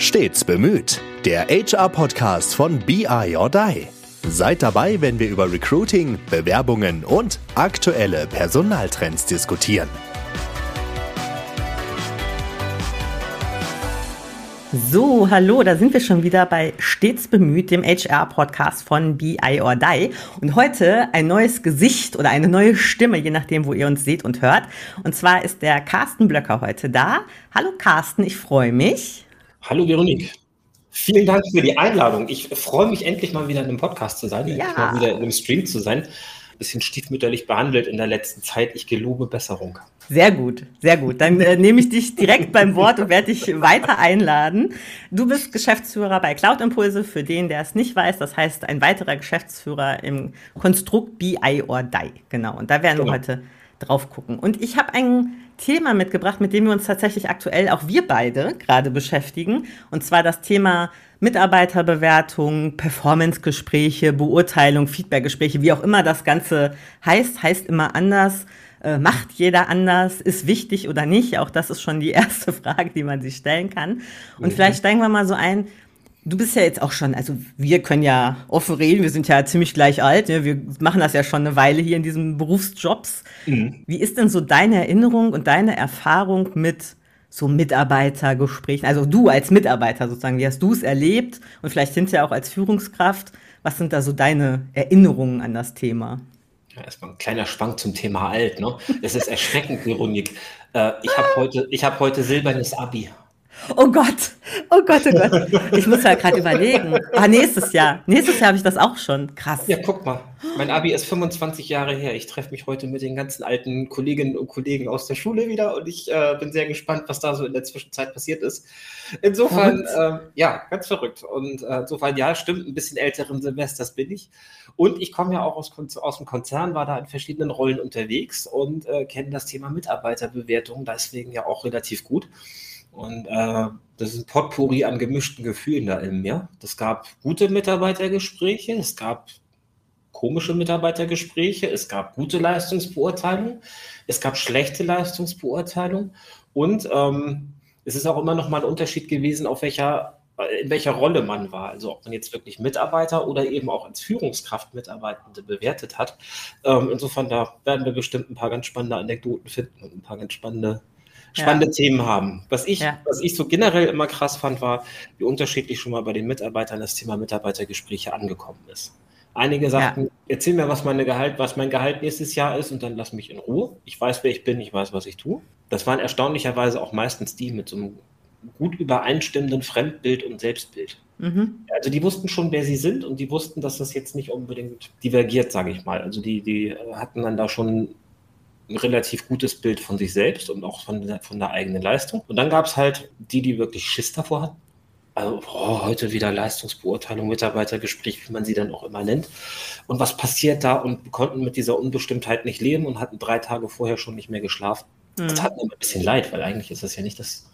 Stets bemüht. Der HR-Podcast von BI or Die. Seid dabei, wenn wir über Recruiting, Bewerbungen und aktuelle Personaltrends diskutieren. So, hallo, da sind wir schon wieder bei Stets bemüht, dem HR-Podcast von BI or Die. Und heute ein neues Gesicht oder eine neue Stimme, je nachdem, wo ihr uns seht und hört. Und zwar ist der Carsten Blöcker heute da. Hallo Carsten, ich freue mich. Hallo Veronique. Vielen Dank für die Einladung. Ich freue mich endlich mal wieder in einem Podcast zu sein, ja. endlich mal wieder in einem Stream zu sein. Ein bisschen stiefmütterlich behandelt in der letzten Zeit. Ich gelobe Besserung. Sehr gut, sehr gut. Dann äh, nehme ich dich direkt beim Wort und werde dich weiter einladen. Du bist Geschäftsführer bei Cloud Impulse, für den, der es nicht weiß. Das heißt, ein weiterer Geschäftsführer im Konstrukt BI or Die. Genau. Und da werden genau. wir heute drauf gucken. Und ich habe ein Thema mitgebracht, mit dem wir uns tatsächlich aktuell auch wir beide gerade beschäftigen. Und zwar das Thema Mitarbeiterbewertung, Performancegespräche, Beurteilung, Feedbackgespräche, wie auch immer das Ganze heißt, heißt immer anders. Äh, macht jeder anders, ist wichtig oder nicht? Auch das ist schon die erste Frage, die man sich stellen kann. Und mhm. vielleicht steigen wir mal so ein, Du bist ja jetzt auch schon, also wir können ja offen reden, wir sind ja ziemlich gleich alt, ne? wir machen das ja schon eine Weile hier in diesen Berufsjobs. Mhm. Wie ist denn so deine Erinnerung und deine Erfahrung mit so Mitarbeitergesprächen? Also du als Mitarbeiter sozusagen, wie hast du es erlebt und vielleicht hinterher auch als Führungskraft? Was sind da so deine Erinnerungen an das Thema? Ja, erstmal ein kleiner Schwank zum Thema alt. Ne? Es ist erschreckend, Ironik. Äh, ich habe heute, hab heute silbernes Abi. Oh Gott, oh Gott, oh Gott. Ich muss ja gerade überlegen. Ah, nächstes Jahr. Nächstes Jahr habe ich das auch schon. Krass. Ja, guck mal. Mein Abi ist 25 Jahre her. Ich treffe mich heute mit den ganzen alten Kolleginnen und Kollegen aus der Schule wieder und ich äh, bin sehr gespannt, was da so in der Zwischenzeit passiert ist. Insofern, äh, ja, ganz verrückt. Und äh, insofern, ja, stimmt, ein bisschen älteren Semesters bin ich. Und ich komme ja auch aus, aus dem Konzern, war da in verschiedenen Rollen unterwegs und äh, kenne das Thema Mitarbeiterbewertung deswegen ja auch relativ gut. Und äh, das ist ein Potpourri an gemischten Gefühlen da in mir. Es gab gute Mitarbeitergespräche, es gab komische Mitarbeitergespräche, es gab gute Leistungsbeurteilung, es gab schlechte Leistungsbeurteilung und ähm, es ist auch immer noch mal ein Unterschied gewesen, auf welcher, in welcher Rolle man war. Also ob man jetzt wirklich Mitarbeiter oder eben auch als Führungskraft Mitarbeitende bewertet hat. Ähm, insofern, da werden wir bestimmt ein paar ganz spannende Anekdoten finden und ein paar ganz spannende spannende ja. Themen haben. Was ich, ja. was ich so generell immer krass fand, war, wie unterschiedlich schon mal bei den Mitarbeitern das Thema Mitarbeitergespräche angekommen ist. Einige sagten, ja. erzähl mir, was, meine Gehalt, was mein Gehalt nächstes Jahr ist und dann lass mich in Ruhe. Ich weiß, wer ich bin, ich weiß, was ich tue. Das waren erstaunlicherweise auch meistens die mit so einem gut übereinstimmenden Fremdbild und Selbstbild. Mhm. Also die wussten schon, wer sie sind und die wussten, dass das jetzt nicht unbedingt divergiert, sage ich mal. Also die, die hatten dann da schon ein relativ gutes Bild von sich selbst und auch von der, von der eigenen Leistung. Und dann gab es halt die, die wirklich Schiss davor hatten. Also oh, heute wieder Leistungsbeurteilung, Mitarbeitergespräch, wie man sie dann auch immer nennt. Und was passiert da? Und konnten mit dieser Unbestimmtheit nicht leben und hatten drei Tage vorher schon nicht mehr geschlafen. Mhm. Das tat mir ein bisschen leid, weil eigentlich ist das ja nicht das,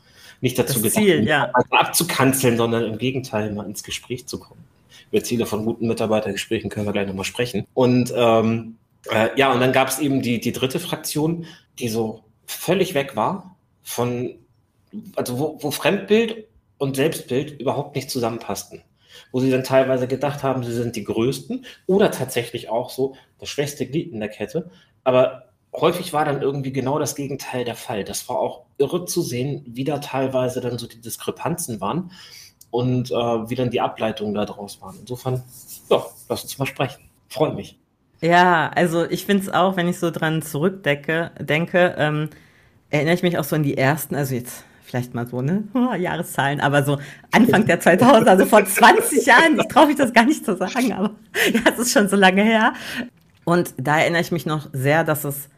nicht dazu das gedacht, Ziel, ja. abzukanzeln, sondern im Gegenteil mal ins Gespräch zu kommen. Über Ziele von guten Mitarbeitergesprächen können wir gleich nochmal sprechen. Und ähm, äh, ja, und dann gab es eben die, die dritte Fraktion, die so völlig weg war von, also wo, wo Fremdbild und Selbstbild überhaupt nicht zusammenpassten. Wo sie dann teilweise gedacht haben, sie sind die Größten oder tatsächlich auch so das schwächste Glied in der Kette. Aber häufig war dann irgendwie genau das Gegenteil der Fall. Das war auch irre zu sehen, wie da teilweise dann so die Diskrepanzen waren und äh, wie dann die Ableitungen daraus waren. Insofern, ja, lass uns mal sprechen. Freue mich. Ja, also ich finde es auch, wenn ich so dran zurückdecke, denke, ähm, erinnere ich mich auch so an die ersten, also jetzt vielleicht mal so, ne, Jahreszahlen, aber so Anfang der 2000, also vor 20 Jahren, ich traue mich das gar nicht zu sagen, aber ja, es ist schon so lange her. Und da erinnere ich mich noch sehr, dass es,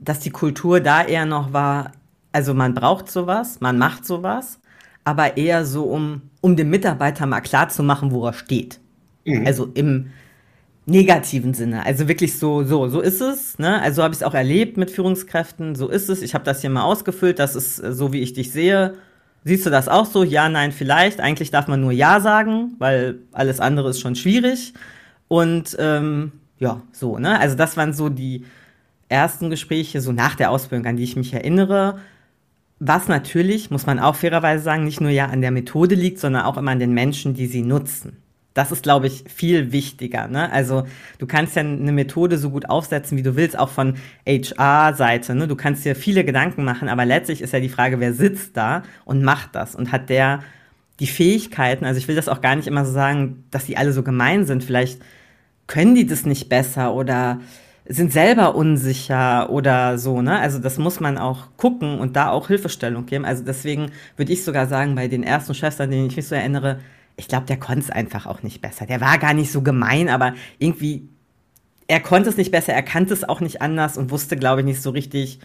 dass die Kultur da eher noch war, also man braucht sowas, man macht sowas, aber eher so, um, um dem Mitarbeiter mal klar zu machen, wo er steht. Mhm. Also im, negativen Sinne. Also wirklich so, so, so ist es. Ne? Also habe ich es auch erlebt mit Führungskräften. So ist es. Ich habe das hier mal ausgefüllt. Das ist äh, so, wie ich dich sehe. Siehst du das auch so? Ja, nein, vielleicht. Eigentlich darf man nur Ja sagen, weil alles andere ist schon schwierig. Und ähm, ja, so, ne? Also das waren so die ersten Gespräche, so nach der Ausbildung, an die ich mich erinnere. Was natürlich, muss man auch fairerweise sagen, nicht nur ja an der Methode liegt, sondern auch immer an den Menschen, die sie nutzen. Das ist, glaube ich, viel wichtiger. Ne? Also du kannst ja eine Methode so gut aufsetzen, wie du willst, auch von HR-Seite. Ne? Du kannst dir viele Gedanken machen, aber letztlich ist ja die Frage, wer sitzt da und macht das und hat der die Fähigkeiten, also ich will das auch gar nicht immer so sagen, dass die alle so gemein sind. Vielleicht können die das nicht besser oder sind selber unsicher oder so, ne? Also das muss man auch gucken und da auch Hilfestellung geben. Also deswegen würde ich sogar sagen, bei den ersten Chefs, an denen ich mich so erinnere, ich glaube, der konnte es einfach auch nicht besser. Der war gar nicht so gemein, aber irgendwie, er konnte es nicht besser, er kannte es auch nicht anders und wusste, glaube ich, nicht so richtig,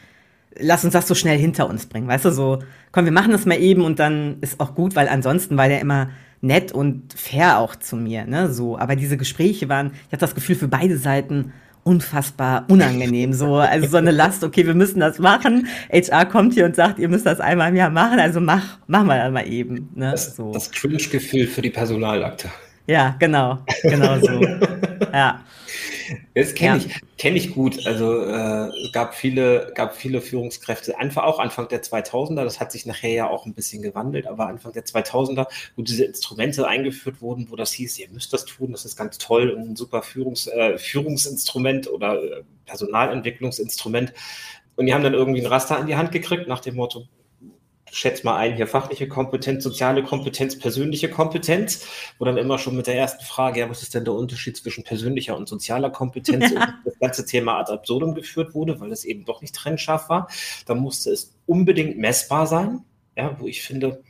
lass uns das so schnell hinter uns bringen. Weißt du, so, komm, wir machen das mal eben und dann ist auch gut, weil ansonsten war der immer nett und fair auch zu mir, ne, so. Aber diese Gespräche waren, ich hatte das Gefühl, für beide Seiten unfassbar unangenehm. So, also so eine Last, okay, wir müssen das machen. HR kommt hier und sagt, ihr müsst das einmal im Jahr machen, also mach, machen wir das mal eben. Ne? Das, so. das Cringe-Gefühl für die Personalakte. Ja, genau, genau so. ja. Das kenne ja. ich, kenn ich gut. Also äh, es gab viele, gab viele Führungskräfte, einfach auch Anfang der 2000er, das hat sich nachher ja auch ein bisschen gewandelt, aber Anfang der 2000er, wo diese Instrumente eingeführt wurden, wo das hieß, ihr müsst das tun, das ist ganz toll und ein super Führungs, äh, Führungsinstrument oder äh, Personalentwicklungsinstrument. Und die haben dann irgendwie ein Raster in die Hand gekriegt nach dem Motto, schätze mal ein, hier fachliche Kompetenz, soziale Kompetenz, persönliche Kompetenz, wo dann immer schon mit der ersten Frage, ja, was ist denn der Unterschied zwischen persönlicher und sozialer Kompetenz ja. und das ganze Thema ad absurdum geführt wurde, weil es eben doch nicht trennscharf war. Da musste es unbedingt messbar sein, ja, wo ich finde,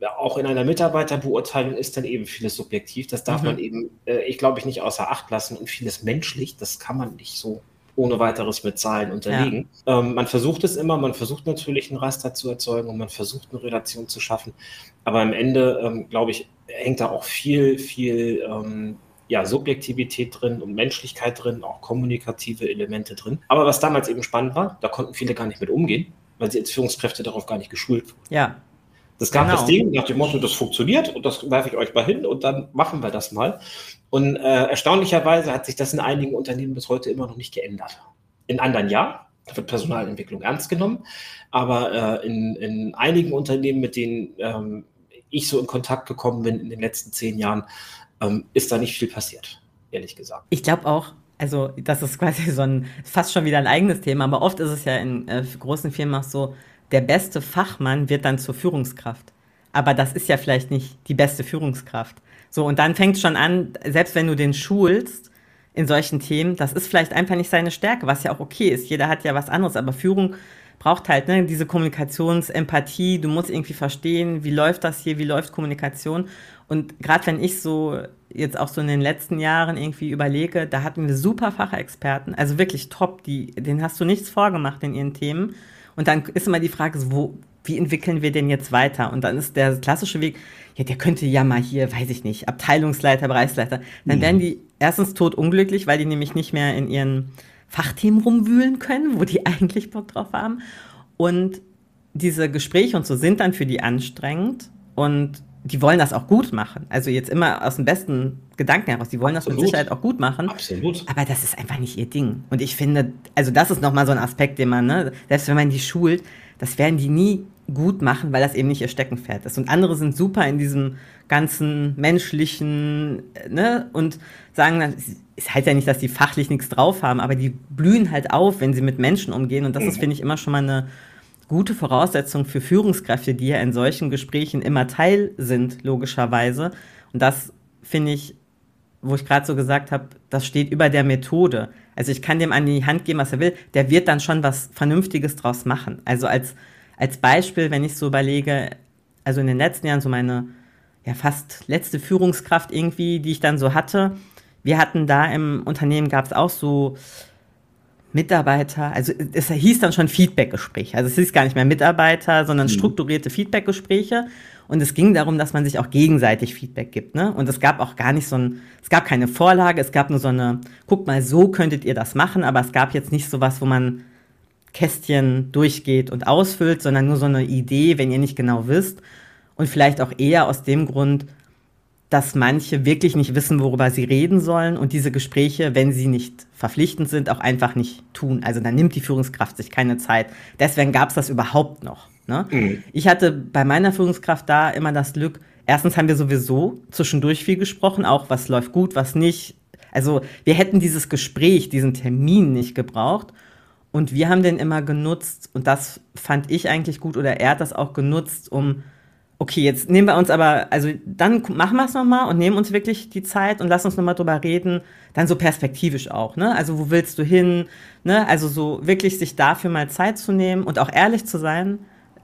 ja, auch in einer Mitarbeiterbeurteilung ist dann eben vieles subjektiv. Das darf mhm. man eben, äh, ich glaube ich, nicht außer Acht lassen und vieles menschlich, das kann man nicht so ohne weiteres mit Zahlen unterlegen. Ja. Ähm, man versucht es immer, man versucht natürlich ein Raster zu erzeugen und man versucht eine Relation zu schaffen. Aber am Ende, ähm, glaube ich, hängt da auch viel, viel ähm, ja, Subjektivität drin und Menschlichkeit drin, auch kommunikative Elemente drin. Aber was damals eben spannend war, da konnten viele gar nicht mit umgehen, weil sie als Führungskräfte darauf gar nicht geschult wurden. Ja. Das gab genau. das Ding nach dem Motto, das funktioniert und das werfe ich euch mal hin und dann machen wir das mal. Und äh, erstaunlicherweise hat sich das in einigen Unternehmen bis heute immer noch nicht geändert. In anderen ja, da wird Personalentwicklung ernst genommen, aber äh, in, in einigen Unternehmen, mit denen ähm, ich so in Kontakt gekommen bin in den letzten zehn Jahren, ähm, ist da nicht viel passiert, ehrlich gesagt. Ich glaube auch, also das ist quasi so ein, fast schon wieder ein eigenes Thema, aber oft ist es ja in äh, großen Firmen auch so, der beste Fachmann wird dann zur Führungskraft. Aber das ist ja vielleicht nicht die beste Führungskraft. So, und dann fängt es schon an, selbst wenn du den schulst in solchen Themen, das ist vielleicht einfach nicht seine Stärke, was ja auch okay ist. Jeder hat ja was anderes, aber Führung braucht halt ne, diese Kommunikationsempathie. Du musst irgendwie verstehen, wie läuft das hier, wie läuft Kommunikation. Und gerade wenn ich so jetzt auch so in den letzten Jahren irgendwie überlege, da hatten wir super Fachexperten, also wirklich top, die, denen hast du nichts vorgemacht in ihren Themen. Und dann ist immer die Frage, wo, wie entwickeln wir den jetzt weiter? Und dann ist der klassische Weg, ja, der könnte ja mal hier, weiß ich nicht, Abteilungsleiter, Bereichsleiter. Dann werden die erstens tot unglücklich, weil die nämlich nicht mehr in ihren Fachthemen rumwühlen können, wo die eigentlich Bock drauf haben. Und diese Gespräche und so sind dann für die anstrengend und die wollen das auch gut machen. Also jetzt immer aus dem besten Gedanken heraus. Die wollen Absolut. das mit Sicherheit auch gut machen. Absolut. Aber das ist einfach nicht ihr Ding. Und ich finde, also das ist nochmal so ein Aspekt, den man, ne, selbst wenn man die schult, das werden die nie gut machen, weil das eben nicht ihr Steckenpferd ist. Und andere sind super in diesem ganzen menschlichen, ne, und sagen dann, es heißt ja nicht, dass die fachlich nichts drauf haben, aber die blühen halt auf, wenn sie mit Menschen umgehen. Und das mhm. ist, finde ich, immer schon mal eine gute Voraussetzung für Führungskräfte, die ja in solchen Gesprächen immer Teil sind, logischerweise. Und das finde ich, wo ich gerade so gesagt habe, das steht über der Methode. Also ich kann dem an die Hand geben, was er will, der wird dann schon was Vernünftiges draus machen. Also als, als Beispiel, wenn ich so überlege, also in den letzten Jahren so meine ja fast letzte Führungskraft irgendwie, die ich dann so hatte, wir hatten da im Unternehmen gab es auch so Mitarbeiter, also es hieß dann schon Feedbackgespräch. Also es hieß gar nicht mehr Mitarbeiter, sondern mhm. strukturierte Feedbackgespräche. Und es ging darum, dass man sich auch gegenseitig Feedback gibt. Ne? Und es gab auch gar nicht so ein, es gab keine Vorlage, es gab nur so eine, guck mal, so könntet ihr das machen, aber es gab jetzt nicht so was, wo man Kästchen durchgeht und ausfüllt, sondern nur so eine Idee, wenn ihr nicht genau wisst. Und vielleicht auch eher aus dem Grund, dass manche wirklich nicht wissen, worüber sie reden sollen und diese Gespräche, wenn sie nicht verpflichtend sind, auch einfach nicht tun. Also dann nimmt die Führungskraft sich keine Zeit. Deswegen gab es das überhaupt noch. Ne? Mhm. Ich hatte bei meiner Führungskraft da immer das Glück, erstens haben wir sowieso zwischendurch viel gesprochen, auch was läuft gut, was nicht. Also wir hätten dieses Gespräch, diesen Termin nicht gebraucht. Und wir haben den immer genutzt, und das fand ich eigentlich gut, oder er hat das auch genutzt, um, okay, jetzt nehmen wir uns aber, also dann machen wir es nochmal und nehmen uns wirklich die Zeit und lass uns nochmal drüber reden, dann so perspektivisch auch, ne? Also wo willst du hin, ne? Also so wirklich sich dafür mal Zeit zu nehmen und auch ehrlich zu sein,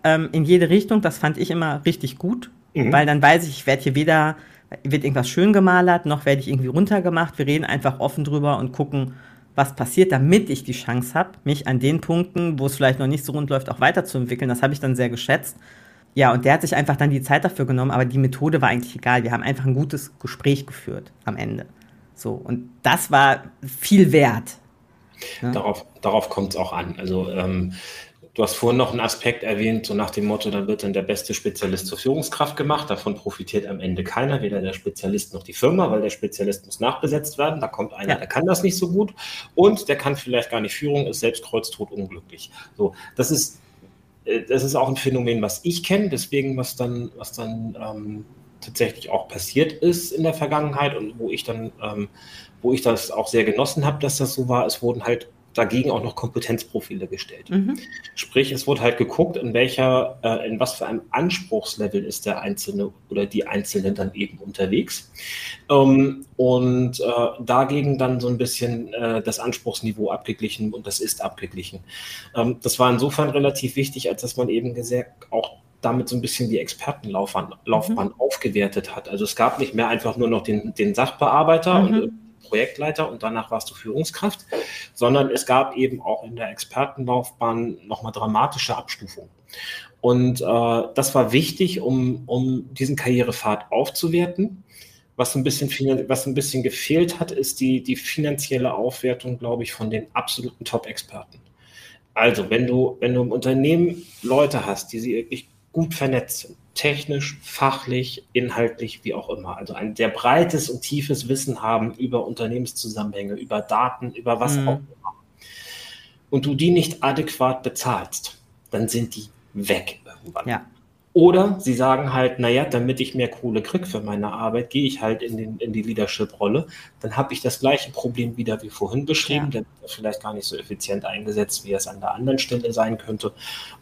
ähm, in jede Richtung, das fand ich immer richtig gut, mhm. weil dann weiß ich, ich werde hier weder, wird irgendwas schön gemalert, noch werde ich irgendwie runtergemacht. Wir reden einfach offen drüber und gucken, was passiert, damit ich die Chance habe, mich an den Punkten, wo es vielleicht noch nicht so rund läuft, auch weiterzuentwickeln. Das habe ich dann sehr geschätzt. Ja, und der hat sich einfach dann die Zeit dafür genommen, aber die Methode war eigentlich egal. Wir haben einfach ein gutes Gespräch geführt am Ende. So, und das war viel wert. Ja? Darauf, darauf kommt es auch an. Also ähm, Du hast vorhin noch einen Aspekt erwähnt, so nach dem Motto, dann wird dann der beste Spezialist zur Führungskraft gemacht. Davon profitiert am Ende keiner, weder der Spezialist noch die Firma, weil der Spezialist muss nachbesetzt werden. Da kommt einer, ja. der kann das nicht so gut und der kann vielleicht gar nicht Führung, ist selbst kreuztot unglücklich. So, das ist, äh, das ist auch ein Phänomen, was ich kenne. Deswegen, was dann, was dann ähm, tatsächlich auch passiert ist in der Vergangenheit und wo ich dann, ähm, wo ich das auch sehr genossen habe, dass das so war, es wurden halt dagegen auch noch Kompetenzprofile gestellt. Mhm. Sprich, es wurde halt geguckt, in welcher, äh, in was für einem Anspruchslevel ist der Einzelne oder die Einzelne dann eben unterwegs. Ähm, und äh, dagegen dann so ein bisschen äh, das Anspruchsniveau abgeglichen und das ist abgeglichen. Ähm, das war insofern relativ wichtig, als dass man eben gesagt auch damit so ein bisschen die Expertenlaufbahn Laufbahn mhm. aufgewertet hat. Also es gab nicht mehr einfach nur noch den, den Sachbearbeiter mhm. und Projektleiter und danach warst du Führungskraft, sondern es gab eben auch in der Expertenlaufbahn nochmal dramatische Abstufungen. Und äh, das war wichtig, um, um diesen Karrierepfad aufzuwerten. Was ein bisschen, was ein bisschen gefehlt hat, ist die, die finanzielle Aufwertung, glaube ich, von den absoluten Top-Experten. Also, wenn du, wenn du im Unternehmen Leute hast, die sie wirklich gut vernetzt sind, technisch, fachlich, inhaltlich, wie auch immer. Also ein sehr breites und tiefes Wissen haben über Unternehmenszusammenhänge, über Daten, über was mhm. auch immer. Und du die nicht adäquat bezahlst, dann sind die weg irgendwann. Ja. Oder sie sagen halt, naja, damit ich mehr Kohle kriege für meine Arbeit, gehe ich halt in, den, in die Leadership-Rolle. Dann habe ich das gleiche Problem wieder wie vorhin beschrieben, ja. dann wird vielleicht gar nicht so effizient eingesetzt, wie es an der anderen Stelle sein könnte.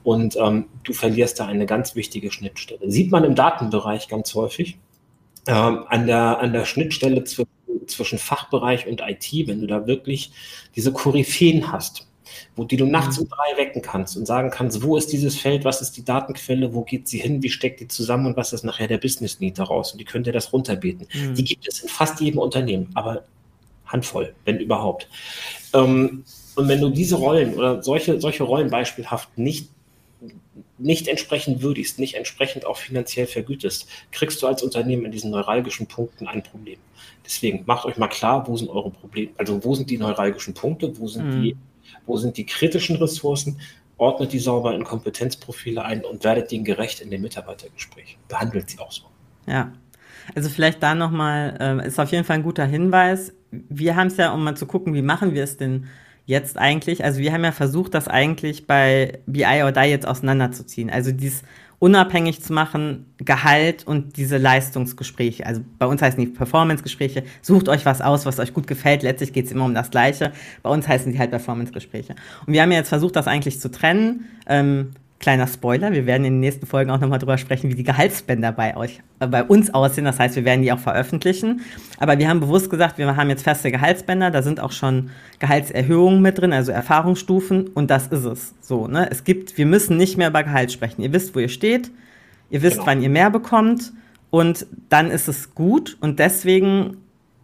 Und ähm, du verlierst da eine ganz wichtige Schnittstelle. Sieht man im Datenbereich ganz häufig. Ähm, an, der, an der Schnittstelle zwischen, zwischen Fachbereich und IT, wenn du da wirklich diese Koryphäen hast, wo die du nachts mhm. um drei wecken kannst und sagen kannst, wo ist dieses Feld, was ist die Datenquelle, wo geht sie hin, wie steckt die zusammen und was ist nachher der Business Need daraus und die könnt ihr das runterbeten. Mhm. Die gibt es in fast jedem Unternehmen, aber Handvoll, wenn überhaupt. Ähm, und wenn du diese Rollen oder solche, solche Rollen beispielhaft nicht nicht entsprechend würdigst, nicht entsprechend auch finanziell vergütest, kriegst du als Unternehmen in diesen neuralgischen Punkten ein Problem. Deswegen macht euch mal klar, wo sind eure Probleme, also wo sind die neuralgischen Punkte, wo sind mhm. die wo sind die kritischen Ressourcen, ordnet die sauber in Kompetenzprofile ein und werdet ihnen gerecht in dem Mitarbeitergespräch. Behandelt sie auch so. Ja. Also vielleicht da nochmal, äh, ist auf jeden Fall ein guter Hinweis. Wir haben es ja, um mal zu gucken, wie machen wir es denn jetzt eigentlich? Also wir haben ja versucht, das eigentlich bei BI or Die jetzt auseinanderzuziehen. Also dieses unabhängig zu machen, Gehalt und diese Leistungsgespräche. Also bei uns heißen die Performance-Gespräche. Sucht euch was aus, was euch gut gefällt. Letztlich geht es immer um das Gleiche. Bei uns heißen die halt Performance-Gespräche. Und wir haben ja jetzt versucht, das eigentlich zu trennen. Ähm, Kleiner Spoiler, wir werden in den nächsten Folgen auch nochmal drüber sprechen, wie die Gehaltsbänder bei euch, äh, bei uns aussehen. Das heißt, wir werden die auch veröffentlichen. Aber wir haben bewusst gesagt, wir haben jetzt feste Gehaltsbänder, da sind auch schon Gehaltserhöhungen mit drin, also Erfahrungsstufen, und das ist es. So, ne? Es gibt, wir müssen nicht mehr über Gehalt sprechen. Ihr wisst, wo ihr steht, ihr wisst, genau. wann ihr mehr bekommt, und dann ist es gut. Und deswegen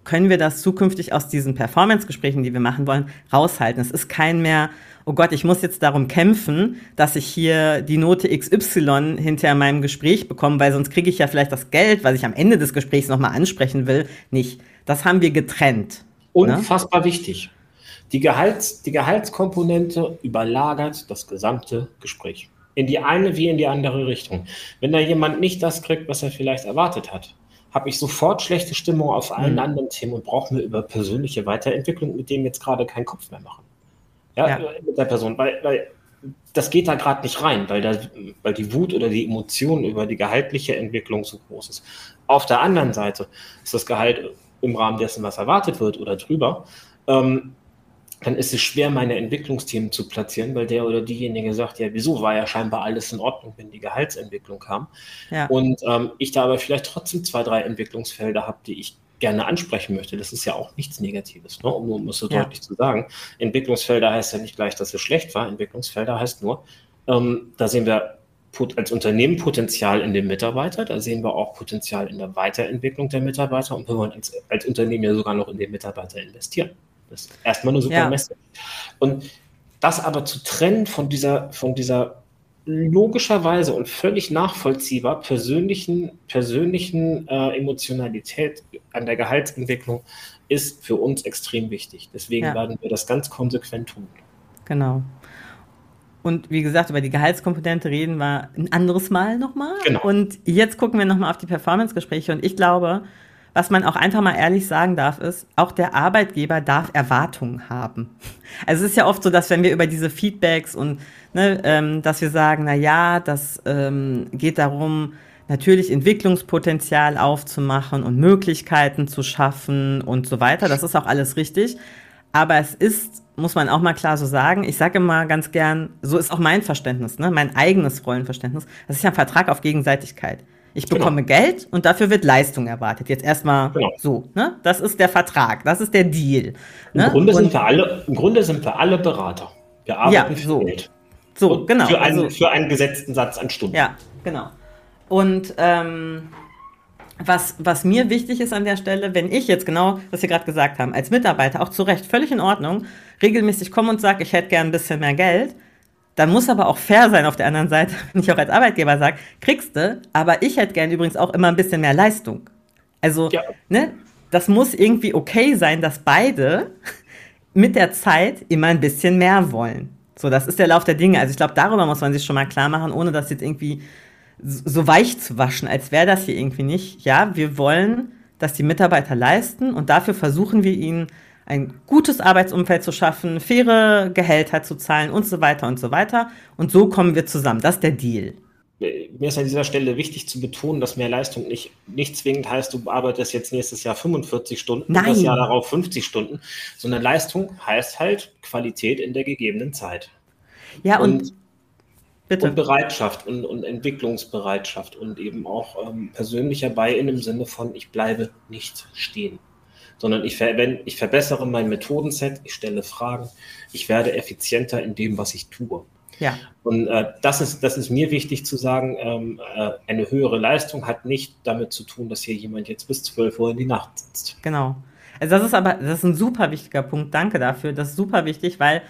können wir das zukünftig aus diesen Performance-Gesprächen, die wir machen wollen, raushalten. Es ist kein mehr oh Gott, ich muss jetzt darum kämpfen, dass ich hier die Note XY hinter meinem Gespräch bekomme, weil sonst kriege ich ja vielleicht das Geld, was ich am Ende des Gesprächs nochmal ansprechen will, nicht. Das haben wir getrennt. Ne? Unfassbar ne? wichtig. Die, Gehalts, die Gehaltskomponente überlagert das gesamte Gespräch. In die eine wie in die andere Richtung. Wenn da jemand nicht das kriegt, was er vielleicht erwartet hat, habe ich sofort schlechte Stimmung auf allen mhm. anderen Themen und brauche mir über persönliche Weiterentwicklung mit dem jetzt gerade keinen Kopf mehr machen ja, ja. mit der Person. Weil, weil das geht da gerade nicht rein, weil, da, weil die Wut oder die Emotion über die gehaltliche Entwicklung so groß ist. Auf der anderen Seite ist das Gehalt im Rahmen dessen, was erwartet wird oder drüber. Ähm, dann ist es schwer, meine Entwicklungsthemen zu platzieren, weil der oder diejenige sagt, ja, wieso war ja scheinbar alles in Ordnung, wenn die Gehaltsentwicklung kam. Ja. Und ähm, ich da aber vielleicht trotzdem zwei, drei Entwicklungsfelder habe, die ich gerne ansprechen möchte. Das ist ja auch nichts Negatives, ne? um, um es so ja. deutlich zu sagen. Entwicklungsfelder heißt ja nicht gleich, dass es schlecht war. Entwicklungsfelder heißt nur, ähm, da sehen wir als Unternehmen Potenzial in den Mitarbeiter, da sehen wir auch Potenzial in der Weiterentwicklung der Mitarbeiter und wir wollen als, als Unternehmen ja sogar noch in den Mitarbeiter investieren. Das ist erstmal eine super ja. Message. Und das aber zu trennen von dieser, von dieser logischerweise und völlig nachvollziehbar persönlichen, persönlichen äh, Emotionalität an der Gehaltsentwicklung ist für uns extrem wichtig. Deswegen ja. werden wir das ganz konsequent tun. Genau. Und wie gesagt, über die Gehaltskomponente reden wir ein anderes Mal nochmal. Genau. Und jetzt gucken wir nochmal auf die Performance-Gespräche. Und ich glaube, was man auch einfach mal ehrlich sagen darf, ist, auch der Arbeitgeber darf Erwartungen haben. Also es ist ja oft so, dass wenn wir über diese Feedbacks und ne, ähm, dass wir sagen, na ja, das ähm, geht darum, natürlich Entwicklungspotenzial aufzumachen und Möglichkeiten zu schaffen und so weiter. Das ist auch alles richtig. Aber es ist, muss man auch mal klar so sagen, ich sage immer ganz gern, so ist auch mein Verständnis, ne, mein eigenes Rollenverständnis. Das ist ja ein Vertrag auf Gegenseitigkeit. Ich genau. bekomme genau. Geld und dafür wird Leistung erwartet. Jetzt erstmal genau. so. Ne? Das ist der Vertrag, das ist der Deal. Ne? Im, Grunde und, sind wir alle, Im Grunde sind wir alle Berater. Wir arbeiten ja, für so. Geld. So, und genau. Für einen, also, für einen gesetzten Satz an Stunden. Ja, genau. Und ähm, was, was mir wichtig ist an der Stelle, wenn ich jetzt genau, was Sie gerade gesagt haben, als Mitarbeiter, auch zu Recht, völlig in Ordnung, regelmäßig komme und sage, ich hätte gern ein bisschen mehr Geld, dann muss aber auch fair sein auf der anderen Seite, wenn ich auch als Arbeitgeber sage, kriegst du, aber ich hätte gern übrigens auch immer ein bisschen mehr Leistung. Also, ja. ne, das muss irgendwie okay sein, dass beide mit der Zeit immer ein bisschen mehr wollen. So, das ist der Lauf der Dinge. Also ich glaube, darüber muss man sich schon mal klar machen, ohne das jetzt irgendwie so weich zu waschen, als wäre das hier irgendwie nicht. Ja, wir wollen, dass die Mitarbeiter leisten und dafür versuchen wir ihnen ein gutes Arbeitsumfeld zu schaffen, faire Gehälter zu zahlen und so weiter und so weiter. Und so kommen wir zusammen. Das ist der Deal. Mir ist an dieser Stelle wichtig zu betonen, dass mehr Leistung nicht, nicht zwingend heißt, du arbeitest jetzt nächstes Jahr 45 Stunden Nein. und das Jahr darauf 50 Stunden, sondern Leistung heißt halt Qualität in der gegebenen Zeit. Ja, und, und Bitte. Und Bereitschaft und, und Entwicklungsbereitschaft und eben auch ähm, persönlicher bei in dem Sinne von, ich bleibe nicht stehen sondern ich, ver wenn, ich verbessere mein Methodenset, ich stelle Fragen, ich werde effizienter in dem, was ich tue. Ja. Und äh, das, ist, das ist mir wichtig zu sagen, ähm, äh, eine höhere Leistung hat nicht damit zu tun, dass hier jemand jetzt bis 12 Uhr in die Nacht sitzt. Genau. Also das ist aber, das ist ein super wichtiger Punkt. Danke dafür. Das ist super wichtig, weil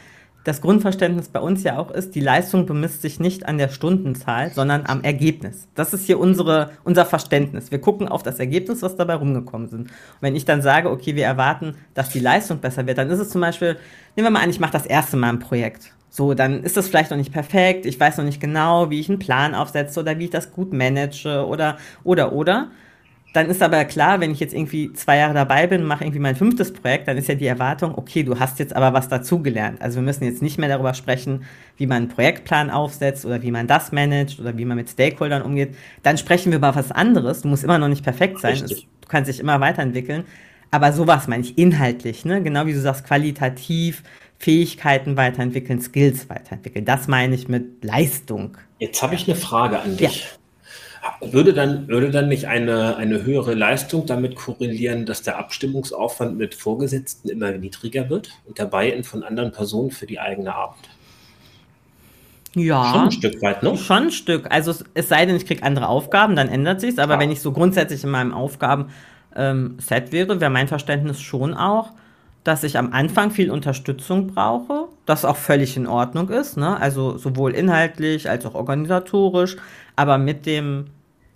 das Grundverständnis bei uns ja auch ist, die Leistung bemisst sich nicht an der Stundenzahl, sondern am Ergebnis. Das ist hier unsere, unser Verständnis. Wir gucken auf das Ergebnis, was dabei rumgekommen sind. Und wenn ich dann sage, okay, wir erwarten, dass die Leistung besser wird, dann ist es zum Beispiel, nehmen wir mal an, ich mache das erste Mal ein Projekt. So, dann ist das vielleicht noch nicht perfekt, ich weiß noch nicht genau, wie ich einen Plan aufsetze oder wie ich das gut manage oder, oder, oder. Dann ist aber klar, wenn ich jetzt irgendwie zwei Jahre dabei bin, mache irgendwie mein fünftes Projekt, dann ist ja die Erwartung, okay, du hast jetzt aber was dazugelernt. Also wir müssen jetzt nicht mehr darüber sprechen, wie man einen Projektplan aufsetzt oder wie man das managt oder wie man mit Stakeholdern umgeht. Dann sprechen wir über was anderes. Du musst immer noch nicht perfekt sein. Es, du kannst dich immer weiterentwickeln. Aber sowas meine ich inhaltlich, ne? Genau wie du sagst, qualitativ, Fähigkeiten weiterentwickeln, Skills weiterentwickeln. Das meine ich mit Leistung. Jetzt habe ich eine Frage an dich. Ja. Würde dann, würde dann nicht eine, eine höhere Leistung damit korrelieren, dass der Abstimmungsaufwand mit Vorgesetzten immer niedriger wird und der Buy-in von anderen Personen für die eigene Arbeit? Ja. Schon ein Stück weit, ne? Schon ein Stück. Also es, es sei denn, ich kriege andere Aufgaben, dann ändert sich's. Aber ja. wenn ich so grundsätzlich in meinem Aufgaben-Set ähm, wäre, wäre mein Verständnis schon auch, dass ich am Anfang viel Unterstützung brauche, das auch völlig in Ordnung ist, ne? also sowohl inhaltlich als auch organisatorisch, aber mit dem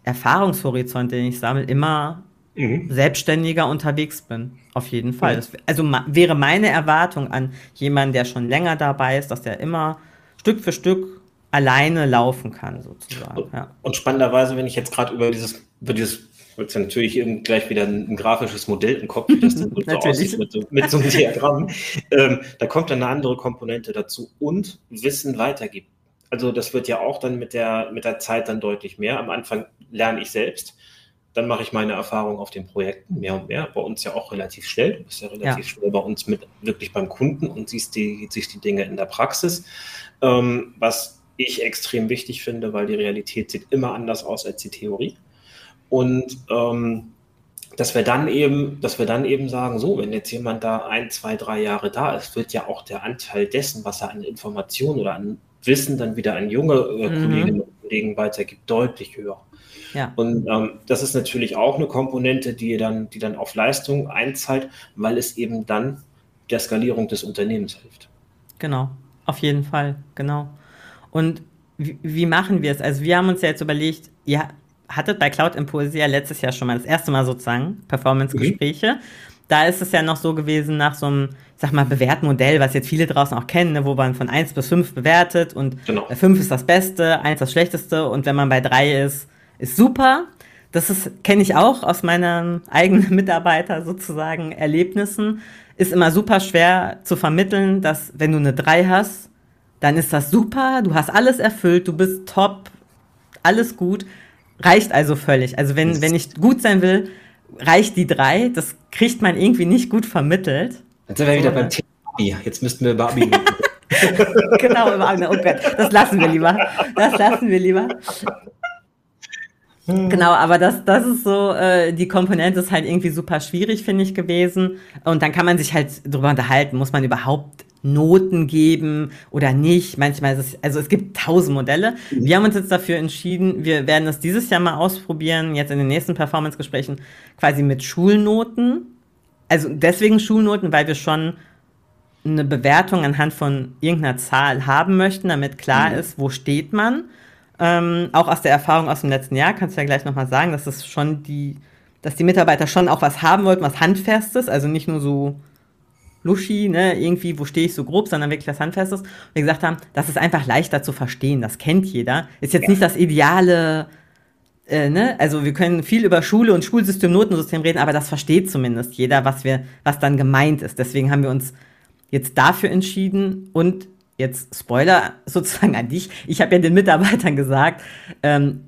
Erfahrungshorizont, den ich sammle, immer mhm. selbstständiger unterwegs bin. Auf jeden Fall. Mhm. Also wäre meine Erwartung an jemanden, der schon länger dabei ist, dass der immer Stück für Stück alleine laufen kann, sozusagen. Ja. Und spannenderweise, wenn ich jetzt gerade über dieses, über dieses jetzt natürlich gleich wieder ein, ein, grafisches Modell im Kopf, wie das dann so aussieht mit, mit, so einem Diagramm. Ähm, da kommt dann eine andere Komponente dazu und Wissen weitergibt. Also das wird ja auch dann mit der, mit der Zeit dann deutlich mehr. Am Anfang lerne ich selbst, dann mache ich meine Erfahrung auf den Projekten mehr und mehr. Bei uns ja auch relativ schnell. Du bist ja relativ ja. schnell bei uns mit wirklich beim Kunden und siehst die, siehst die Dinge in der Praxis. Ähm, was ich extrem wichtig finde, weil die Realität sieht immer anders aus als die Theorie. Und ähm, dass wir dann eben, dass wir dann eben sagen, so, wenn jetzt jemand da ein, zwei, drei Jahre da ist, wird ja auch der Anteil dessen, was er an Informationen oder an Wissen dann wieder an junge äh, mhm. Kolleginnen und Kollegen weitergibt, deutlich höher. Ja. Und ähm, das ist natürlich auch eine Komponente, die dann, die dann auf Leistung einzahlt, weil es eben dann der Skalierung des Unternehmens hilft. Genau, auf jeden Fall, genau. Und wie, wie machen wir es? Also wir haben uns ja jetzt überlegt, ihr hattet bei Cloud Impulse ja letztes Jahr schon mal das erste Mal sozusagen Performance-Gespräche. Mhm. Da ist es ja noch so gewesen nach so einem, sag mal, Bewertmodell, was jetzt viele draußen auch kennen, ne, wo man von 1 bis 5 bewertet und genau. 5 ist das Beste, 1 das Schlechteste und wenn man bei 3 ist, ist super. Das kenne ich auch aus meinen eigenen Mitarbeiter sozusagen Erlebnissen. Ist immer super schwer zu vermitteln, dass wenn du eine 3 hast, dann ist das super, du hast alles erfüllt, du bist top, alles gut. Reicht also völlig. Also wenn, wenn ich gut sein will, reicht die 3. Das kriegt man irgendwie nicht gut vermittelt. Jetzt sind wir wieder beim Thema Abi. Jetzt müssten wir über Abi genau, über Abi. Oh Gott, das lassen wir lieber. Das lassen wir lieber. Genau, aber das, das ist so, äh, die Komponente ist halt irgendwie super schwierig, finde ich, gewesen. Und dann kann man sich halt drüber unterhalten, muss man überhaupt Noten geben oder nicht. Manchmal ist es, also es gibt tausend Modelle. Mhm. Wir haben uns jetzt dafür entschieden, wir werden das dieses Jahr mal ausprobieren, jetzt in den nächsten Performance-Gesprächen, quasi mit Schulnoten. Also deswegen Schulnoten, weil wir schon eine Bewertung anhand von irgendeiner Zahl haben möchten, damit klar mhm. ist, wo steht man. Ähm, auch aus der Erfahrung aus dem letzten Jahr kannst du ja gleich nochmal sagen, dass es schon die, dass die Mitarbeiter schon auch was haben wollten, was Handfestes, also nicht nur so Luschi, ne, irgendwie, wo stehe ich so grob, sondern wirklich was Handfestes. Und wir gesagt haben, das ist einfach leichter zu verstehen, das kennt jeder. Ist jetzt ja. nicht das ideale, äh, ne, also wir können viel über Schule und Schulsystem, Notensystem reden, aber das versteht zumindest jeder, was wir, was dann gemeint ist. Deswegen haben wir uns jetzt dafür entschieden und jetzt Spoiler sozusagen an dich. Ich habe ja den Mitarbeitern gesagt, ähm,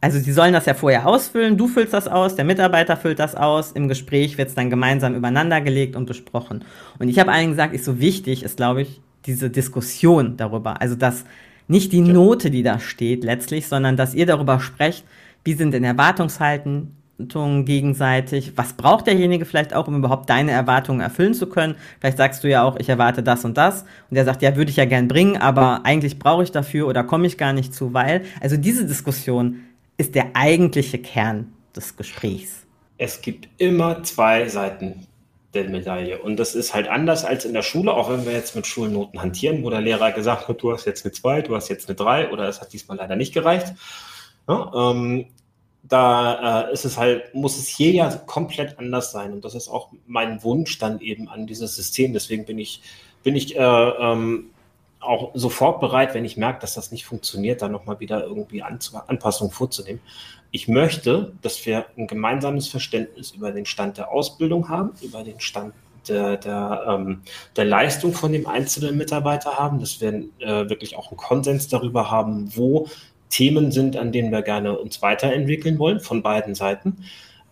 also sie sollen das ja vorher ausfüllen, du füllst das aus, der Mitarbeiter füllt das aus, im Gespräch wird es dann gemeinsam übereinander gelegt und besprochen. Und ich habe allen gesagt, ist so wichtig, ist glaube ich diese Diskussion darüber. Also dass nicht die Note, die da steht letztlich, sondern dass ihr darüber sprecht, wie sind denn Erwartungshalten, Erwartungen gegenseitig. Was braucht derjenige vielleicht auch, um überhaupt deine Erwartungen erfüllen zu können? Vielleicht sagst du ja auch, ich erwarte das und das. Und der sagt, ja, würde ich ja gern bringen, aber eigentlich brauche ich dafür oder komme ich gar nicht zu, weil. Also diese Diskussion ist der eigentliche Kern des Gesprächs. Es gibt immer zwei Seiten der Medaille. Und das ist halt anders als in der Schule, auch wenn wir jetzt mit Schulnoten hantieren, wo der Lehrer gesagt hat, du hast jetzt eine 2, du hast jetzt eine 3 oder es hat diesmal leider nicht gereicht. Ja, ähm, da äh, ist es halt, muss es hier ja komplett anders sein. Und das ist auch mein Wunsch dann eben an dieses System. Deswegen bin ich, bin ich äh, ähm, auch sofort bereit, wenn ich merke, dass das nicht funktioniert, dann nochmal wieder irgendwie An Anpassungen vorzunehmen. Ich möchte, dass wir ein gemeinsames Verständnis über den Stand der Ausbildung haben, über den Stand der, der, ähm, der Leistung von dem einzelnen Mitarbeiter haben, dass wir äh, wirklich auch einen Konsens darüber haben, wo Themen sind, an denen wir gerne uns weiterentwickeln wollen, von beiden Seiten.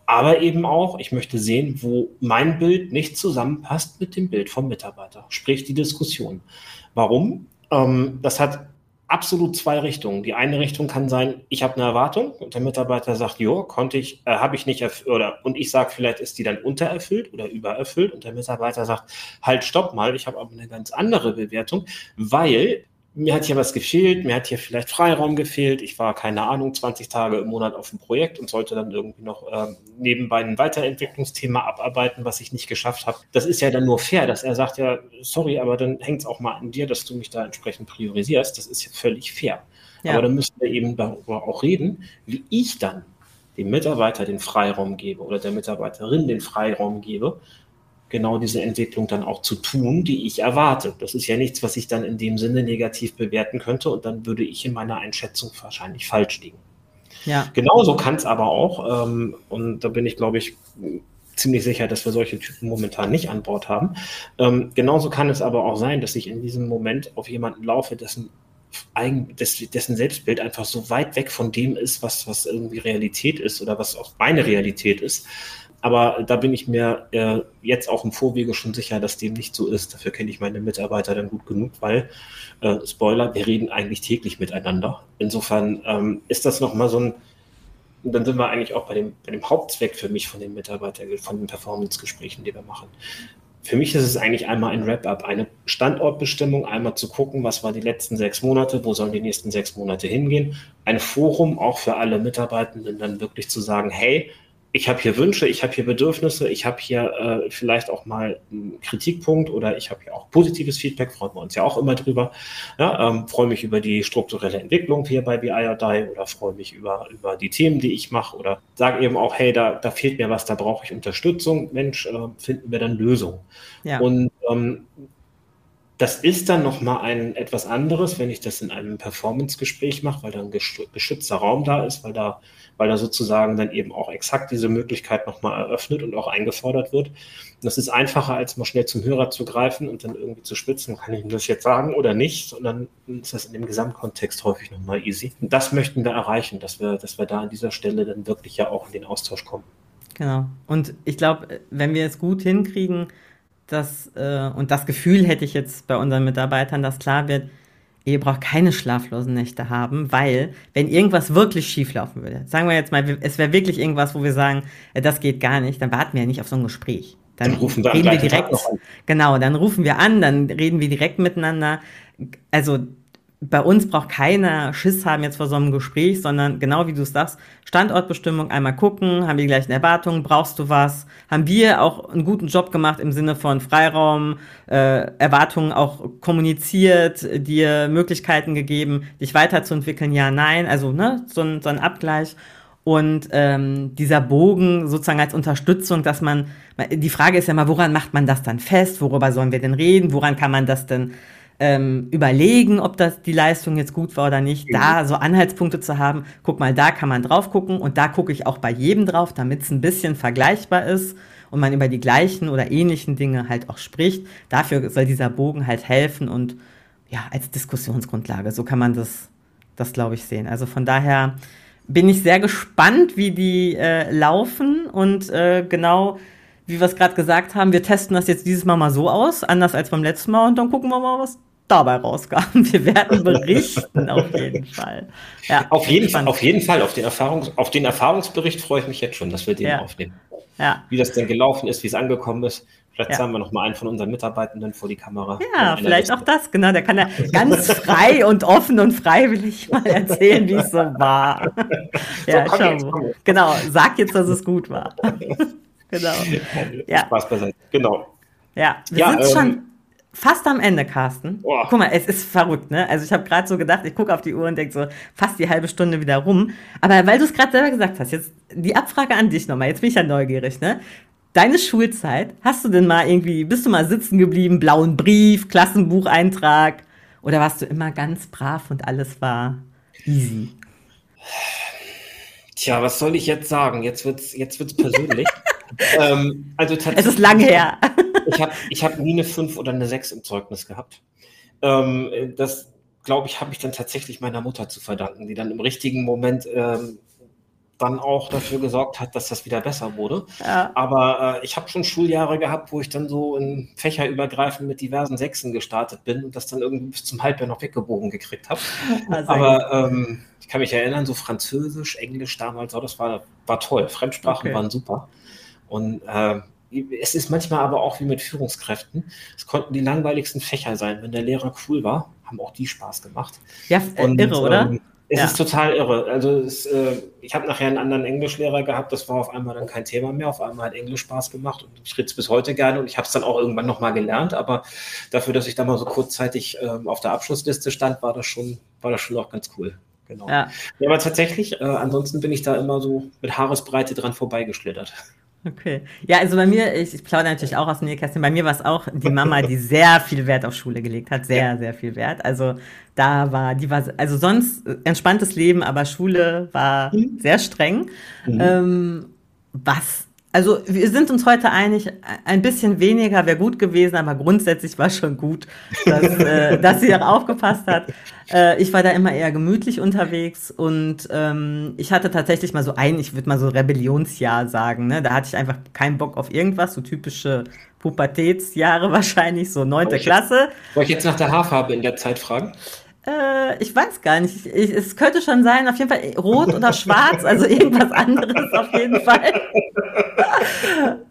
Aber eben auch, ich möchte sehen, wo mein Bild nicht zusammenpasst mit dem Bild vom Mitarbeiter, sprich die Diskussion. Warum? Ähm, das hat absolut zwei Richtungen. Die eine Richtung kann sein, ich habe eine Erwartung und der Mitarbeiter sagt, jo, konnte ich, äh, habe ich nicht erfüllt, oder und ich sage, vielleicht ist die dann untererfüllt oder übererfüllt und der Mitarbeiter sagt, halt, stopp mal, ich habe aber eine ganz andere Bewertung, weil mir hat hier was gefehlt, mir hat hier vielleicht Freiraum gefehlt. Ich war, keine Ahnung, 20 Tage im Monat auf dem Projekt und sollte dann irgendwie noch äh, nebenbei ein Weiterentwicklungsthema abarbeiten, was ich nicht geschafft habe. Das ist ja dann nur fair, dass er sagt, ja, sorry, aber dann hängt es auch mal an dir, dass du mich da entsprechend priorisierst. Das ist ja völlig fair. Ja. Aber dann müssen wir eben darüber auch reden, wie ich dann dem Mitarbeiter den Freiraum gebe oder der Mitarbeiterin den Freiraum gebe, genau diese Entwicklung dann auch zu tun, die ich erwarte. Das ist ja nichts, was ich dann in dem Sinne negativ bewerten könnte und dann würde ich in meiner Einschätzung wahrscheinlich falsch liegen. Ja. Genauso kann es aber auch, ähm, und da bin ich, glaube ich, ziemlich sicher, dass wir solche Typen momentan nicht an Bord haben. Ähm, genauso kann es aber auch sein, dass ich in diesem Moment auf jemanden laufe, dessen eigen, dessen Selbstbild einfach so weit weg von dem ist, was, was irgendwie Realität ist oder was auch meine Realität ist. Aber da bin ich mir äh, jetzt auch im Vorwege schon sicher, dass dem nicht so ist. Dafür kenne ich meine Mitarbeiter dann gut genug, weil, äh, Spoiler, wir reden eigentlich täglich miteinander. Insofern ähm, ist das nochmal so ein, dann sind wir eigentlich auch bei dem, bei dem Hauptzweck für mich von den Mitarbeitern, von den Performance-Gesprächen, die wir machen. Für mich ist es eigentlich einmal ein Wrap-up, eine Standortbestimmung, einmal zu gucken, was war die letzten sechs Monate, wo sollen die nächsten sechs Monate hingehen. Ein Forum auch für alle Mitarbeitenden, dann wirklich zu sagen, hey, ich habe hier Wünsche, ich habe hier Bedürfnisse, ich habe hier äh, vielleicht auch mal einen Kritikpunkt oder ich habe hier auch positives Feedback, freuen wir uns ja auch immer drüber. Ja, ähm, freue mich über die strukturelle Entwicklung hier bei BI or Die oder freue mich über, über die Themen, die ich mache oder sage eben auch, hey, da, da fehlt mir was, da brauche ich Unterstützung. Mensch, äh, finden wir dann Lösungen. Ja. Und ähm, das ist dann nochmal ein etwas anderes, wenn ich das in einem Performance-Gespräch mache, weil da ein geschützter Raum da ist, weil da weil da sozusagen dann eben auch exakt diese Möglichkeit nochmal eröffnet und auch eingefordert wird. das ist einfacher, als mal schnell zum Hörer zu greifen und dann irgendwie zu spitzen, kann ich ihm das jetzt sagen oder nicht, dann ist das in dem Gesamtkontext häufig nochmal easy. Und das möchten wir erreichen, dass wir, dass wir da an dieser Stelle dann wirklich ja auch in den Austausch kommen. Genau. Und ich glaube, wenn wir es gut hinkriegen, dass, äh, und das Gefühl hätte ich jetzt bei unseren Mitarbeitern, dass klar wird, ihr braucht keine schlaflosen Nächte haben, weil wenn irgendwas wirklich schief laufen würde, sagen wir jetzt mal, es wäre wirklich irgendwas, wo wir sagen, äh, das geht gar nicht, dann warten wir ja nicht auf so ein Gespräch. Dann, dann rufen wir reden wir direkt, genau, dann rufen wir an, dann reden wir direkt miteinander. Also bei uns braucht keiner Schiss haben jetzt vor so einem Gespräch, sondern genau wie du es sagst, Standortbestimmung einmal gucken, haben wir die gleichen Erwartungen, brauchst du was? Haben wir auch einen guten Job gemacht im Sinne von Freiraum, äh, Erwartungen auch kommuniziert, dir Möglichkeiten gegeben, dich weiterzuentwickeln? Ja, nein, also ne, so ein, so ein Abgleich. Und ähm, dieser Bogen sozusagen als Unterstützung, dass man, die Frage ist ja mal, woran macht man das dann fest? Worüber sollen wir denn reden? Woran kann man das denn ähm, überlegen, ob das die Leistung jetzt gut war oder nicht, mhm. da so Anhaltspunkte zu haben, guck mal, da kann man drauf gucken und da gucke ich auch bei jedem drauf, damit es ein bisschen vergleichbar ist und man über die gleichen oder ähnlichen Dinge halt auch spricht. Dafür soll dieser Bogen halt helfen und ja, als Diskussionsgrundlage. So kann man das, das glaube ich, sehen. Also von daher bin ich sehr gespannt, wie die äh, laufen und äh, genau wie wir es gerade gesagt haben, wir testen das jetzt dieses Mal mal so aus, anders als beim letzten Mal, und dann gucken wir mal, was dabei rauskam. Wir werden berichten, auf jeden Fall. Ja, auf, jeden Fall auf jeden Fall, auf den, Erfahrungs auf den Erfahrungsbericht freue ich mich jetzt schon, dass wir den ja. aufnehmen. Ja. Wie das denn gelaufen ist, wie es angekommen ist. Vielleicht ja. sagen wir noch mal einen von unseren Mitarbeitenden vor die Kamera. Ja, vielleicht auch das, genau. Der kann ja ganz frei und offen und freiwillig mal erzählen, wie es so war. so, ja, schau. Genau, sag jetzt, dass es gut war. genau. Ja. Spaß beiseite. Genau. Ja, wir ja, sind ähm, schon fast am Ende, Carsten. Oh. Guck mal, es ist verrückt, ne? Also ich habe gerade so gedacht, ich gucke auf die Uhr und denke so, fast die halbe Stunde wieder rum. Aber weil du es gerade selber gesagt hast, jetzt die Abfrage an dich nochmal, jetzt bin ich ja neugierig, ne? Deine Schulzeit, hast du denn mal irgendwie, bist du mal sitzen geblieben, blauen Brief, Klassenbucheintrag? Oder warst du immer ganz brav und alles war easy? Tja, was soll ich jetzt sagen? Jetzt wird's, jetzt wird's persönlich. ähm, also tatsächlich. Es ist lange her. Ich habe ich hab nie eine 5 oder eine 6 im Zeugnis gehabt. Ähm, das, glaube ich, habe ich dann tatsächlich meiner Mutter zu verdanken, die dann im richtigen Moment ähm, dann auch dafür gesorgt hat, dass das wieder besser wurde. Ja. Aber äh, ich habe schon Schuljahre gehabt, wo ich dann so in Fächerübergreifend mit diversen Sechsen gestartet bin und das dann irgendwie bis zum Halbjahr noch weggebogen gekriegt habe. Aber ähm, ich kann mich erinnern, so Französisch, Englisch damals, oh, das war, war toll. Fremdsprachen okay. waren super. Und äh, es ist manchmal aber auch wie mit Führungskräften. Es konnten die langweiligsten Fächer sein. Wenn der Lehrer cool war, haben auch die Spaß gemacht. Ja, und, irre, oder? Ähm, es ja. ist total irre. Also es, äh, ich habe nachher einen anderen Englischlehrer gehabt, das war auf einmal dann kein Thema mehr. Auf einmal hat Englisch Spaß gemacht und ich rede es bis heute gerne und ich habe es dann auch irgendwann nochmal gelernt. Aber dafür, dass ich da mal so kurzzeitig äh, auf der Abschlussliste stand, war das schon, war das schon auch ganz cool. Genau. Ja. ja aber tatsächlich, äh, ansonsten bin ich da immer so mit Haaresbreite dran vorbeigeschlittert. Okay. Ja, also bei mir, ich, ich plaudere natürlich auch aus dem Nähkästchen, bei mir war es auch die Mama, die sehr viel Wert auf Schule gelegt hat, sehr, sehr viel Wert. Also da war, die war, also sonst entspanntes Leben, aber Schule war mhm. sehr streng. Mhm. Ähm, was also wir sind uns heute einig, ein bisschen weniger wäre gut gewesen, aber grundsätzlich war schon gut, dass, äh, dass sie auch aufgepasst hat. Äh, ich war da immer eher gemütlich unterwegs und ähm, ich hatte tatsächlich mal so ein, ich würde mal so Rebellionsjahr sagen. Ne? Da hatte ich einfach keinen Bock auf irgendwas, so typische Pubertätsjahre wahrscheinlich, so neunte Klasse. Soll ich jetzt nach der Haarfarbe in der Zeit fragen? Äh, ich weiß gar nicht. Ich, es könnte schon sein, auf jeden Fall rot oder schwarz, also irgendwas anderes auf jeden Fall.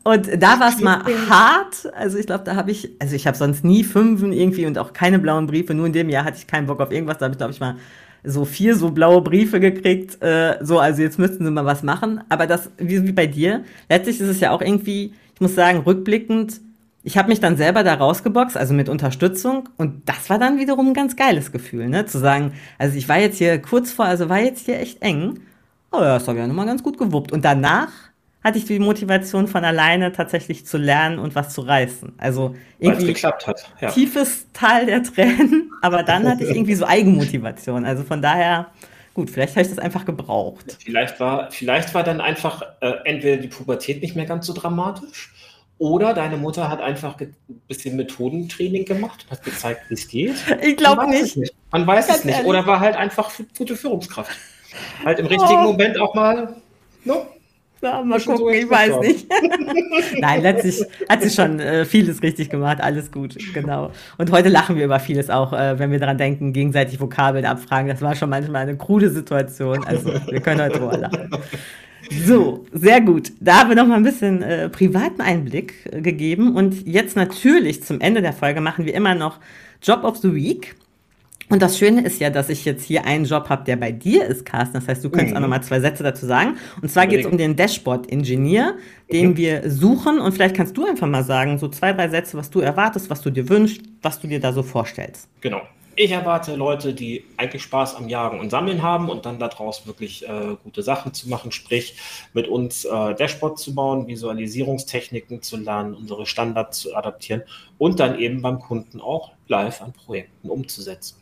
Und da war es mal hart. Also ich glaube, da habe ich, also ich habe sonst nie Fünfen irgendwie und auch keine blauen Briefe. Nur in dem Jahr hatte ich keinen Bock auf irgendwas. Da habe ich, glaube ich, mal so vier so blaue Briefe gekriegt. Äh, so, also jetzt müssten sie mal was machen. Aber das, wie, wie bei dir, letztlich ist es ja auch irgendwie, ich muss sagen, rückblickend, ich habe mich dann selber da rausgeboxt, also mit Unterstützung. Und das war dann wiederum ein ganz geiles Gefühl, ne? Zu sagen, also ich war jetzt hier kurz vor, also war jetzt hier echt eng. Aber ja, das habe ich ja nochmal ganz gut gewuppt. Und danach hatte ich die Motivation von alleine tatsächlich zu lernen und was zu reißen. Also irgendwie geklappt hat. Ja. tiefes Tal der Tränen, aber dann hatte ich irgendwie so Eigenmotivation. Also von daher, gut, vielleicht habe ich das einfach gebraucht. Vielleicht war, vielleicht war dann einfach äh, entweder die Pubertät nicht mehr ganz so dramatisch oder deine Mutter hat einfach ein bisschen Methodentraining gemacht und hat gezeigt, wie es geht. Ich glaube nicht. nicht. Man weiß Ganz es nicht. Ehrlich. Oder war halt einfach gute Führungskraft. Halt im richtigen oh. Moment auch mal. No? Ja, mal gucken, so ich weiß nicht. Nein, letztlich hat sie schon äh, vieles richtig gemacht, alles gut, genau. Und heute lachen wir über vieles auch, äh, wenn wir daran denken, gegenseitig Vokabeln abfragen. Das war schon manchmal eine krude Situation. Also wir können heute drüber lachen. So, sehr gut. Da haben wir noch mal ein bisschen äh, privaten Einblick äh, gegeben. Und jetzt natürlich zum Ende der Folge machen wir immer noch Job of the Week. Und das Schöne ist ja, dass ich jetzt hier einen Job habe, der bei dir ist, Carsten. Das heißt, du könntest mhm. auch noch mal zwei Sätze dazu sagen. Und zwar geht es um den Dashboard-Ingenieur, den mhm. wir suchen. Und vielleicht kannst du einfach mal sagen, so zwei, drei Sätze, was du erwartest, was du dir wünschst, was du dir da so vorstellst. Genau. Ich erwarte Leute, die eigentlich Spaß am Jagen und Sammeln haben und dann daraus wirklich äh, gute Sachen zu machen, sprich mit uns äh, Dashboard zu bauen, Visualisierungstechniken zu lernen, unsere Standards zu adaptieren und dann eben beim Kunden auch live an Projekten umzusetzen.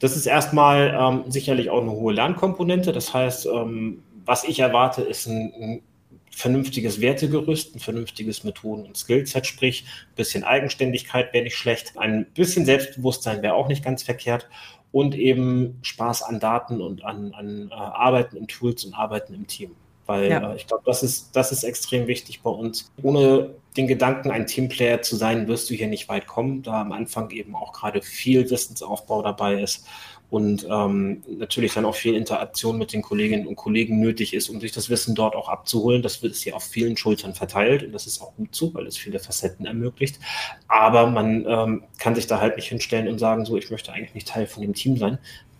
Das ist erstmal ähm, sicherlich auch eine hohe Lernkomponente. Das heißt, ähm, was ich erwarte, ist ein, ein vernünftiges Wertegerüst, ein vernünftiges Methoden- und Skillset, sprich ein bisschen Eigenständigkeit wäre nicht schlecht, ein bisschen Selbstbewusstsein wäre auch nicht ganz verkehrt und eben Spaß an Daten und an, an äh, Arbeiten in Tools und Arbeiten im Team. Weil ja. äh, ich glaube, das ist, das ist extrem wichtig bei uns. Ohne den Gedanken, ein Teamplayer zu sein, wirst du hier nicht weit kommen, da am Anfang eben auch gerade viel Wissensaufbau dabei ist und ähm, natürlich dann auch viel Interaktion mit den Kolleginnen und Kollegen nötig ist, um sich das Wissen dort auch abzuholen. Das wird es hier auf vielen Schultern verteilt und das ist auch gut so, weil es viele Facetten ermöglicht. Aber man ähm, kann sich da halt nicht hinstellen und sagen, so, ich möchte eigentlich nicht Teil von dem Team sein,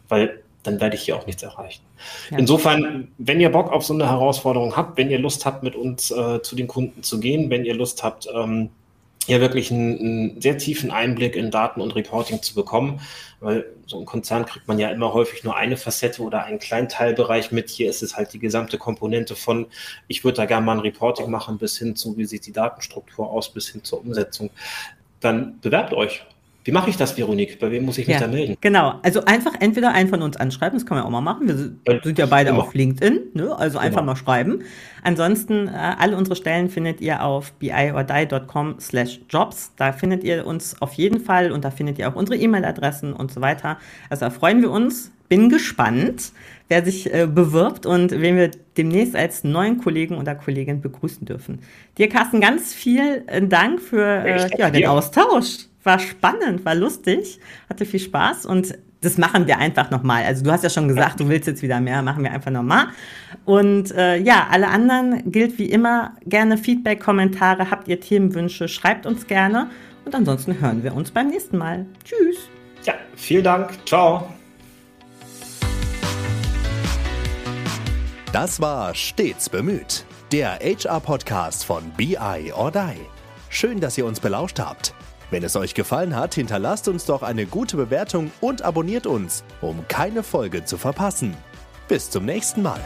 weil dann werde ich hier auch nichts erreichen. Ja. Insofern, wenn ihr Bock auf so eine Herausforderung habt, wenn ihr Lust habt, mit uns äh, zu den Kunden zu gehen, wenn ihr Lust habt, ähm, ja wirklich einen, einen, sehr tiefen Einblick in Daten und Reporting zu bekommen, weil so ein Konzern kriegt man ja immer häufig nur eine Facette oder einen kleinen Teilbereich mit. Hier ist es halt die gesamte Komponente von, ich würde da gerne mal ein Reporting machen, bis hin zu, wie sieht die Datenstruktur aus, bis hin zur Umsetzung. Dann bewerbt euch wie mache ich das, Veronique? Bei wem muss ich mich ja, da melden? Genau, also einfach entweder einen von uns anschreiben, das können wir auch mal machen. Wir sind ja beide Immer. auf LinkedIn, ne? also einfach genau. mal schreiben. Ansonsten, äh, alle unsere Stellen findet ihr auf biordie.com slash jobs. Da findet ihr uns auf jeden Fall und da findet ihr auch unsere E-Mail-Adressen und so weiter. Also da freuen wir uns. Bin gespannt, wer sich äh, bewirbt und wen wir demnächst als neuen Kollegen oder Kollegin begrüßen dürfen. Dir, Carsten, ganz viel äh, Dank für äh, ja, den Austausch war spannend, war lustig, hatte viel Spaß und das machen wir einfach nochmal. Also du hast ja schon gesagt, du willst jetzt wieder mehr, machen wir einfach nochmal. Und äh, ja, alle anderen gilt wie immer gerne Feedback, Kommentare, habt ihr Themenwünsche, schreibt uns gerne und ansonsten hören wir uns beim nächsten Mal. Tschüss. Ja, vielen Dank. Ciao. Das war Stets bemüht, der HR-Podcast von BI or Die. Schön, dass ihr uns belauscht habt. Wenn es euch gefallen hat, hinterlasst uns doch eine gute Bewertung und abonniert uns, um keine Folge zu verpassen. Bis zum nächsten Mal.